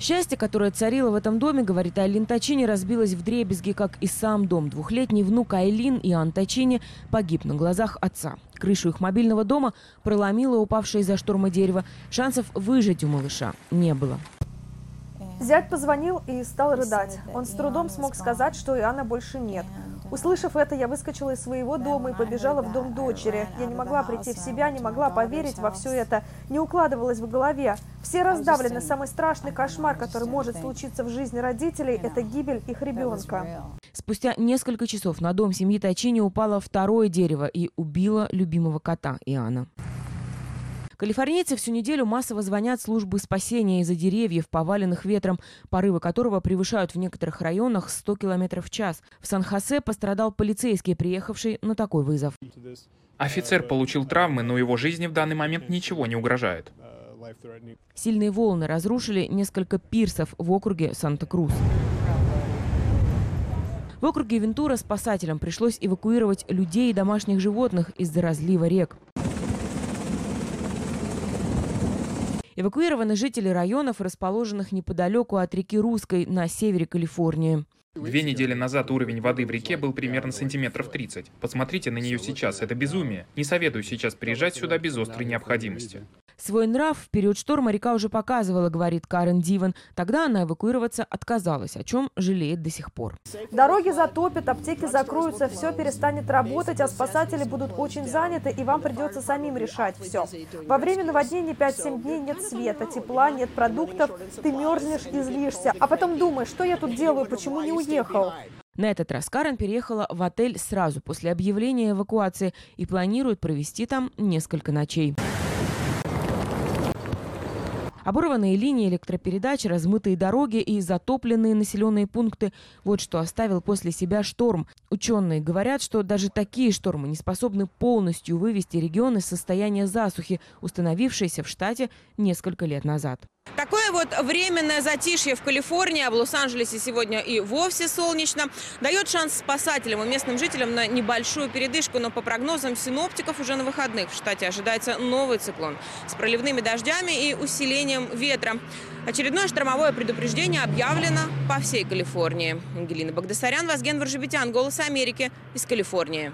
Счастье, которое царило в этом доме, говорит Айлин Тачини, разбилось в дребезги, как и сам дом. Двухлетний внук Айлин, Иоанн Тачини, погиб на глазах отца. Крышу их мобильного дома проломило упавшее из-за шторма дерево. Шансов выжить у малыша не было. Зять позвонил и стал рыдать. Он с трудом смог сказать, что Иоанна больше нет. Услышав это, я выскочила из своего дома и побежала в дом дочери. Я не могла прийти в себя, не могла поверить во все это. Не укладывалось в голове. Все раздавлены. Самый страшный кошмар, который может случиться в жизни родителей, это гибель их ребенка. Спустя несколько часов на дом семьи Тачини упало второе дерево и убило любимого кота Иоанна. Калифорнийцы всю неделю массово звонят службы спасения из-за деревьев, поваленных ветром, порывы которого превышают в некоторых районах 100 км в час. В Сан-Хосе пострадал полицейский, приехавший на такой вызов. Офицер получил травмы, но его жизни в данный момент ничего не угрожает. Сильные волны разрушили несколько пирсов в округе Санта-Крус. В округе Вентура спасателям пришлось эвакуировать людей и домашних животных из-за разлива рек. Эвакуированы жители районов, расположенных неподалеку от реки Русской на севере Калифорнии. Две недели назад уровень воды в реке был примерно сантиметров 30. Посмотрите на нее сейчас, это безумие. Не советую сейчас приезжать сюда без острой необходимости. Свой нрав в период шторма река уже показывала, говорит Карен Диван. Тогда она эвакуироваться отказалась, о чем жалеет до сих пор. Дороги затопят, аптеки закроются, все перестанет работать, а спасатели будут очень заняты, и вам придется самим решать все. Во время наводнения 5-7 дней нет света, тепла, нет продуктов, ты мерзнешь и злишься. А потом думаешь, что я тут делаю, почему не уехал? На этот раз Карен переехала в отель сразу после объявления эвакуации и планирует провести там несколько ночей. Оборванные линии электропередач, размытые дороги и затопленные населенные пункты – вот что оставил после себя шторм. Ученые говорят, что даже такие штормы не способны полностью вывести регион из состояния засухи, установившейся в штате несколько лет назад. Такое вот временное затишье в Калифорнии, а в Лос-Анджелесе сегодня и вовсе солнечно, дает шанс спасателям и местным жителям на небольшую передышку. Но по прогнозам синоптиков уже на выходных в штате ожидается новый циклон с проливными дождями и усилением ветра. Очередное штормовое предупреждение объявлено по всей Калифорнии. Ангелина Багдасарян, Вазген Варжебетян, «Голос Америки» из Калифорнии.